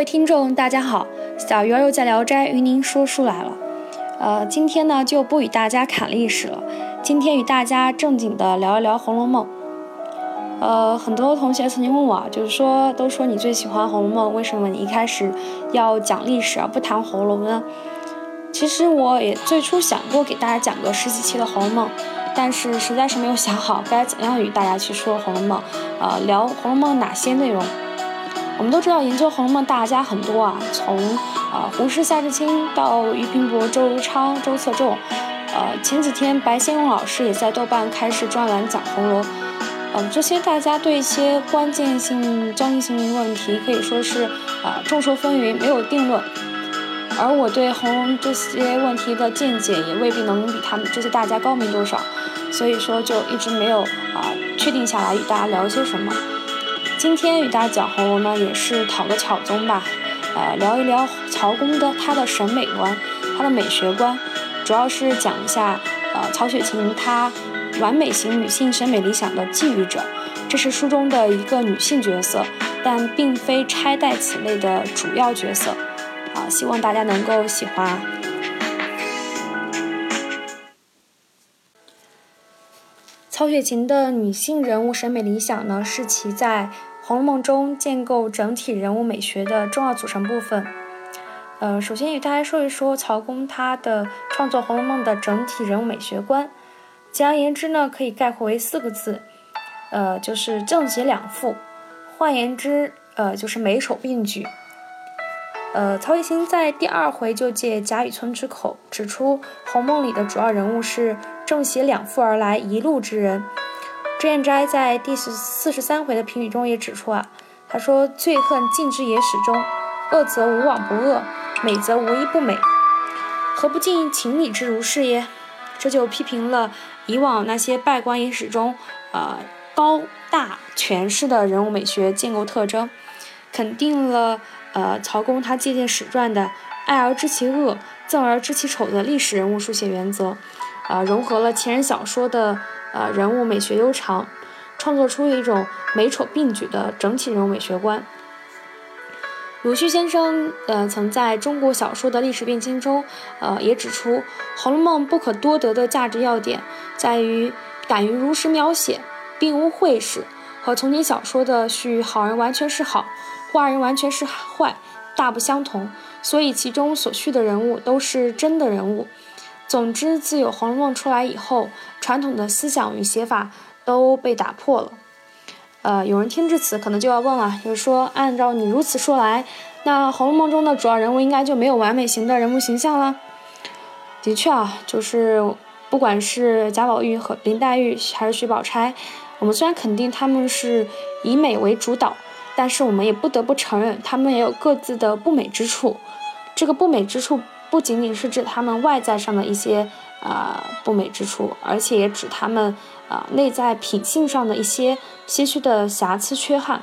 位听众，大家好，小鱼儿又在聊斋与您说书来了。呃，今天呢就不与大家侃历史了，今天与大家正经的聊一聊《红楼梦》。呃，很多同学曾经问我，就是说，都说你最喜欢《红楼梦》，为什么你一开始要讲历史而不谈红楼呢？其实我也最初想过给大家讲个十几期的《红楼梦》，但是实在是没有想好该怎样与大家去说《红楼梦》，呃，聊《红楼梦》哪些内容。我们都知道，研究《红楼梦》大家很多啊，从啊胡适、夏志清到俞平伯、周如昌、周策仲，呃前几天白先勇老师也在豆瓣开设专栏讲红楼，嗯，这些大家对一些关键性、争议性问题可以说是啊众说纷纭，没有定论。而我对红楼这些问题的见解也未必能比他们这些大家高明多少，所以说就一直没有啊确定下来与大家聊些什么。今天与大家讲红楼呢，也是讨个巧宗吧，呃，聊一聊曹公的他的审美观，他的美学观，主要是讲一下，呃，曹雪芹他完美型女性审美理想的寄予者，这是书中的一个女性角色，但并非钗黛此类的主要角色，啊，希望大家能够喜欢。曹雪芹的女性人物审美理想呢，是其在《红楼梦》中建构整体人物美学的重要组成部分。呃，首先与大家说一说曹公他的创作《红楼梦》的整体人物美学观。简而言之呢，可以概括为四个字，呃，就是正邪两副。换言之，呃，就是美丑并举。呃，曹雪芹在第二回就借贾雨村之口指出，《红楼梦》里的主要人物是正邪两副而来一路之人。脂砚斋在第十四十三回的评语中也指出啊，他说：“最恨近之野史中，恶则无往不恶，美则无一不美，何不尽情理之如是耶？”这就批评了以往那些拜官野史中，呃高大权势的人物美学建构特征，肯定了呃曹公他借鉴史传的爱而知其恶，憎而知其丑的历史人物书写原则，啊融合了前人小说的。呃，人物美学悠长，创作出一种美丑并举的整体人物美学观。鲁迅先生呃曾在中国小说的历史变迁中，呃也指出，《红楼梦》不可多得的价值要点在于敢于如实描写，并无讳饰，和从前小说的叙好人完全是好，坏人完全是坏，大不相同。所以其中所叙的人物都是真的人物。总之，自有《红楼梦》出来以后，传统的思想与写法都被打破了。呃，有人听至此，可能就要问了，就是说，按照你如此说来，那《红楼梦》中的主要人物应该就没有完美型的人物形象了？的确啊，就是不管是贾宝玉和林黛玉，还是薛宝钗，我们虽然肯定他们是以美为主导，但是我们也不得不承认，他们也有各自的不美之处。这个不美之处。不仅仅是指他们外在上的一些啊不美之处，而且也指他们啊内在品性上的一些些许的瑕疵缺憾。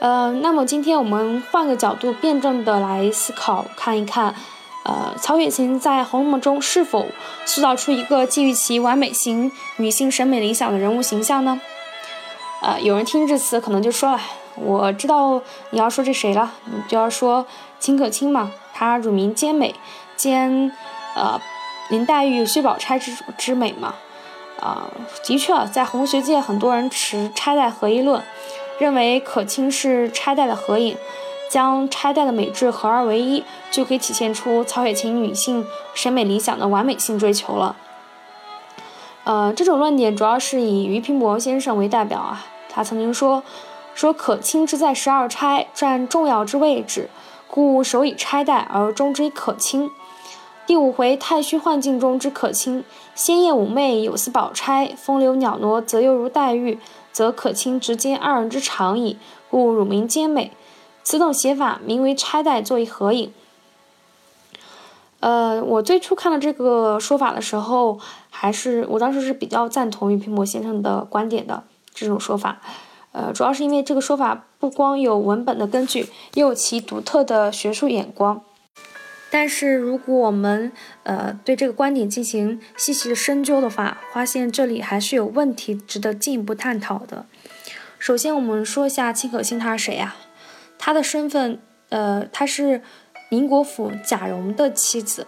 呃，那么今天我们换个角度辩证的来思考，看一看，呃，曹雪芹在《红楼梦》中是否塑造出一个基于其完美型女性审美理想的人物形象呢？呃，有人听至此可能就说了，我知道你要说这谁了，你就要说秦可卿嘛。她乳名兼美，兼，呃，林黛玉、薛宝钗之之美嘛，啊，的确，在红学界很多人持钗黛合一论，认为可卿是钗黛的合影，将钗黛的美质合二为一，就可以体现出曹雪芹女性审美理想的完美性追求了。呃，这种论点主要是以俞平伯先生为代表啊，他曾经说，说可卿之在十二钗占重要之位置。故手以钗黛而终之可卿。第五回太虚幻境中之可卿，鲜艳妩媚，有似宝钗；风流袅娜，则又如黛玉，则可卿直接二人之长矣。故乳名兼美。此等写法名为钗黛作一合影。呃，我最初看到这个说法的时候，还是我当时是比较赞同于平伯先生的观点的这种说法。呃，主要是因为这个说法不光有文本的根据，也有其独特的学术眼光。但是，如果我们呃对这个观点进行细细的深究的话，发现这里还是有问题值得进一步探讨的。首先，我们说一下秦可卿他是谁呀？她的身份，呃，她是宁国府贾蓉的妻子。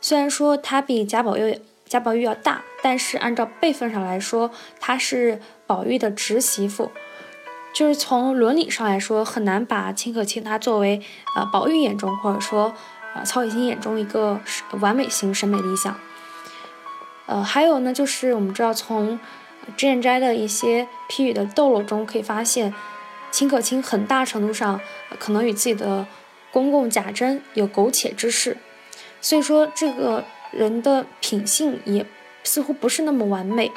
虽然说她比贾宝玉贾宝玉要大，但是按照辈分上来说，她是宝玉的侄媳妇。就是从伦理上来说，很难把秦可卿她作为呃宝玉眼中或者说呃曹雪芹眼中一个完美型审美理想。呃，还有呢，就是我们知道从脂砚斋的一些批语的逗漏中可以发现，秦可卿很大程度上可能与自己的公公贾珍有苟且之事，所以说这个人的品性也似乎不是那么完美。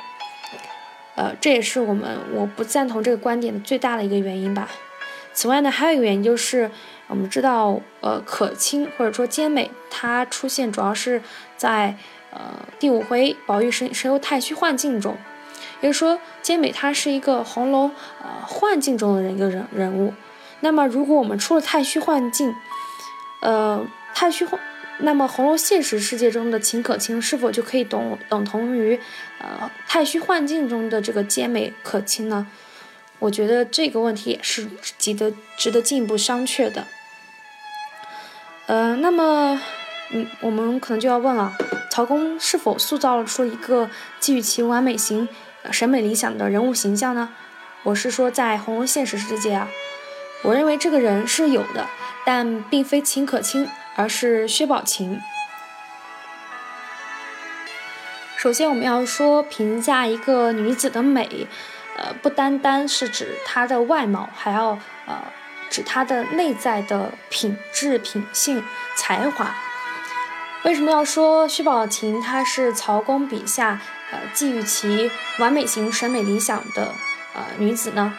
呃，这也是我们我不赞同这个观点的最大的一个原因吧。此外呢，还有一个原因就是，我们知道，呃，可卿或者说兼美，它出现主要是在呃第五回宝玉神神游太虚幻境中，也就是说，兼美它是一个红楼呃幻境中的人一个人人物。那么，如果我们出了太虚幻境，呃，太虚幻。那么，红楼现实世界中的秦可卿是否就可以等等同于，呃，太虚幻境中的这个兼美可卿呢？我觉得这个问题也是值得值得进一步商榷的。呃，那么，嗯，我们可能就要问了，曹公是否塑造出一个基于其完美型审美理想的人物形象呢？我是说，在红楼现实世界啊，我认为这个人是有的，但并非秦可卿。而是薛宝琴。首先，我们要说评价一个女子的美，呃，不单单是指她的外貌，还要呃指她的内在的品质、品性、才华。为什么要说薛宝琴她是曹公笔下呃寄予其完美型审美理想的呃女子呢？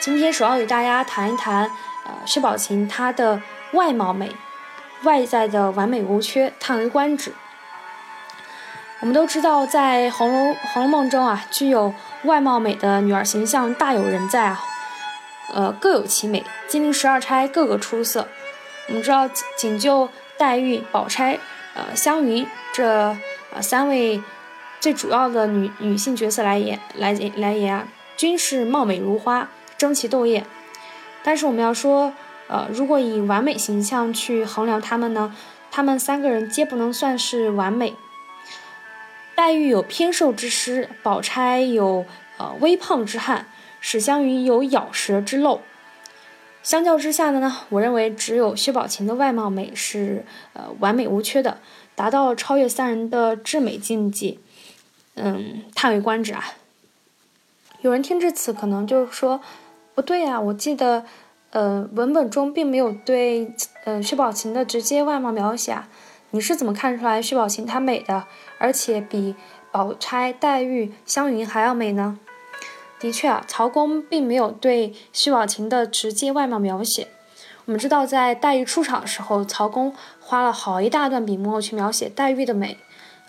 今天主要与大家谈一谈呃薛宝琴她的外貌美。外在的完美无缺，叹为观止。我们都知道，在《红楼红楼梦》中啊，具有外貌美的女儿形象大有人在啊，呃，各有其美。金陵十二钗各个出色。我们知道，仅就黛玉、宝钗、呃湘云这呃三位最主要的女女性角色来言来来言啊，均是貌美如花，争奇斗艳。但是我们要说。呃，如果以完美形象去衡量他们呢，他们三个人皆不能算是完美。黛玉有偏瘦之失，宝钗有呃微胖之憾，史湘云有咬舌之陋。相较之下的呢，我认为只有薛宝琴的外貌美是呃完美无缺的，达到超越三人的至美境界。嗯，叹为观止啊！有人听至此可能就说不对啊，我记得。呃，文本中并没有对呃薛宝琴的直接外貌描写，啊你是怎么看出来薛宝琴她美的，而且比宝钗、黛玉、湘云还要美呢？的确啊，曹公并没有对薛宝琴的直接外貌描写。我们知道，在黛玉出场的时候，曹公花了好一大段笔墨去描写黛玉的美。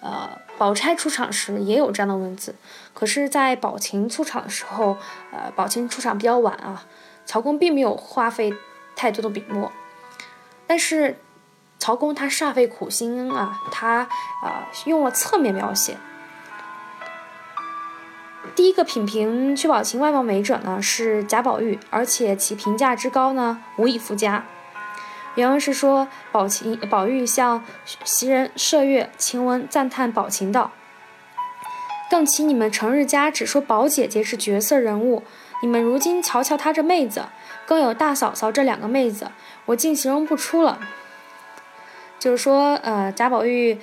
呃，宝钗出场时也有这样的文字，可是，在宝琴出场的时候，呃，宝琴出场比较晚啊。曹公并没有花费太多的笔墨，但是曹公他煞费苦心啊，他啊用了侧面描写。第一个品评薛宝琴外貌美者呢是贾宝玉，而且其评价之高呢无以复加。原文是说，宝琴宝玉向袭人麝月晴雯赞叹宝琴道：“更奇你们成日家只说宝姐姐是绝色人物。”你们如今瞧瞧她这妹子，更有大嫂嫂这两个妹子，我竟形容不出了。就是说，呃，贾宝玉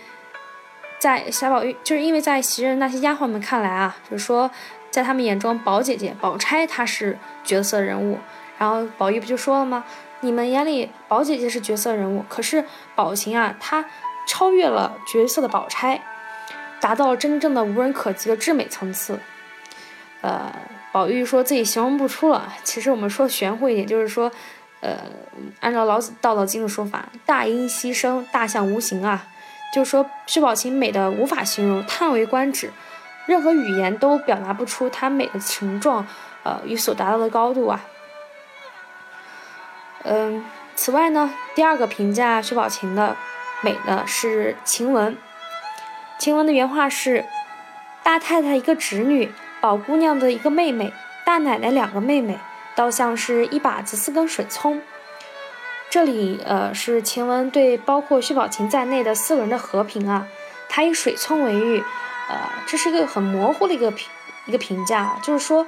在贾宝玉，就是因为在袭人那些丫鬟们看来啊，就是说，在他们眼中，宝姐姐、宝钗她是角色人物。然后宝玉不就说了吗？你们眼里宝姐姐是角色人物，可是宝琴啊，她超越了角色的宝钗，达到了真正的无人可及的至美层次。呃。宝玉说自己形容不出了。其实我们说玄乎一点，就是说，呃，按照老子《道德经》的说法，“大音希声，大象无形”啊，就是说薛宝琴美的无法形容，叹为观止，任何语言都表达不出她美的形状，呃，与所达到的高度啊。嗯，此外呢，第二个评价薛宝琴的美的是晴雯。晴雯的原话是：“大太太一个侄女。”宝姑娘的一个妹妹，大奶奶两个妹妹，倒像是一把子四根水葱。这里呃是晴雯对包括薛宝琴在内的四个人的和平啊，他以水葱为喻，呃，这是一个很模糊的一个评一个评价，就是说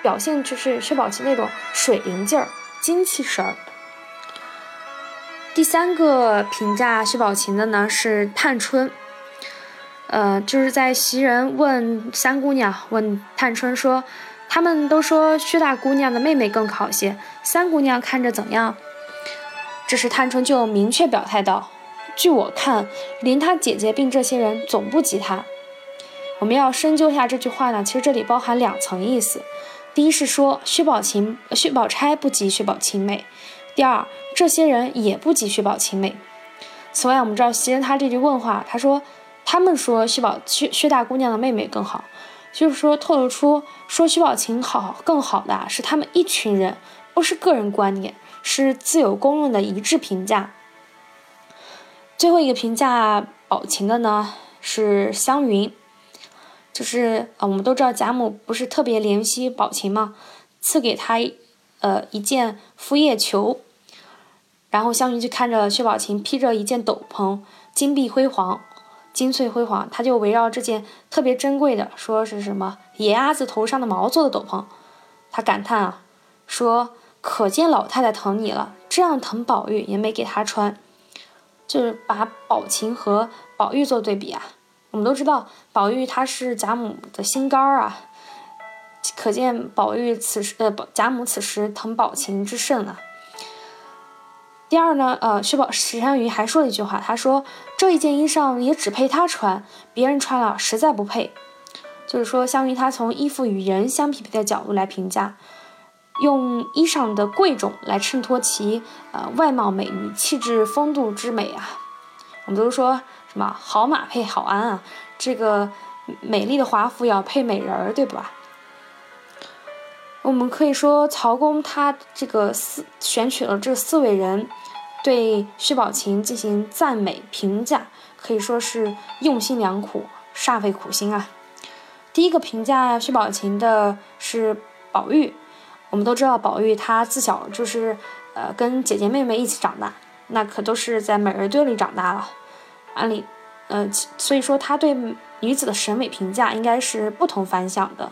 表现就是薛宝琴那种水灵劲儿、精气神儿。第三个评价薛宝琴的呢是探春。呃，就是在袭人问三姑娘问探春说，他们都说薛大姑娘的妹妹更好些，三姑娘看着怎样？这时探春就明确表态道：“据我看，连她姐姐并这些人总不及她。”我们要深究一下这句话呢，其实这里包含两层意思：第一是说薛宝琴、薛宝钗不及薛宝琴妹；第二，这些人也不及薛宝琴妹。此外，我们知道袭人她这句问话，她说。他们说薛宝薛薛大姑娘的妹妹更好，就是说透露出说薛宝琴好更好的是他们一群人，不是个人观点，是自有公论的一致评价。最后一个评价宝琴的呢是湘云，就是呃我们都知道贾母不是特别怜惜宝琴吗？赐给她呃一件枫叶裘，然后湘云就看着薛宝琴披着一件斗篷，金碧辉煌。金翠辉煌，他就围绕这件特别珍贵的，说是什么野鸭子头上的毛做的斗篷，他感叹啊，说可见老太太疼你了，这样疼宝玉也没给她穿，就是把宝琴和宝玉做对比啊。我们都知道宝玉他是贾母的心肝儿啊，可见宝玉此时呃贾母此时疼宝琴之甚啊。第二呢，呃，薛宝石湘云还说了一句话，他说这一件衣裳也只配她穿，别人穿了实在不配。就是说，湘云她从衣服与人相匹配的角度来评价，用衣裳的贵重来衬托其呃外貌美与气质风度之美啊。我们都说什么好马配好鞍啊，这个美丽的华服要配美人儿，对吧？我们可以说，曹公他这个四选取了这四位人，对薛宝琴进行赞美评价，可以说是用心良苦，煞费苦心啊。第一个评价薛宝琴的是宝玉，我们都知道宝玉他自小就是呃跟姐姐妹妹一起长大，那可都是在美人堆里长大了，按理，呃，所以说他对女子的审美评价应该是不同凡响的。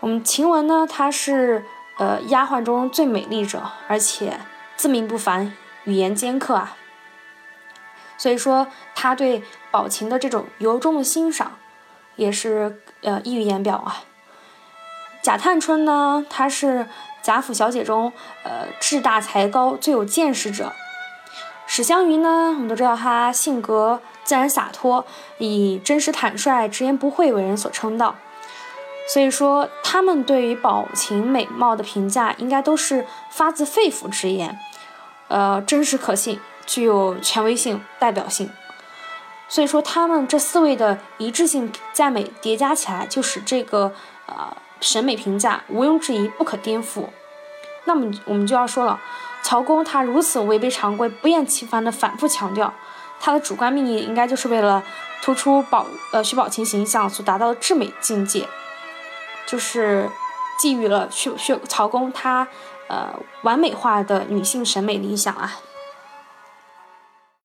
我们晴雯呢，她是呃丫鬟中最美丽者，而且自命不凡，语言尖刻啊。所以说，她对宝琴的这种由衷的欣赏，也是呃溢于言表啊。贾探春呢，她是贾府小姐中呃志大才高、最有见识者。史湘云呢，我们都知道她性格自然洒脱，以真实坦率、直言不讳为人所称道。所以说，他们对于宝琴美貌的评价，应该都是发自肺腑之言，呃，真实可信，具有权威性、代表性。所以说，他们这四位的一致性赞美叠加起来，就使这个呃审美评价毋庸置疑、不可颠覆。那么，我们就要说了，曹公他如此违背常规、不厌其烦地反复强调，他的主观命意应该就是为了突出宝呃薛宝琴形象所达到的至美境界。就是寄予了薛薛曹公他，呃完美化的女性审美理想啊。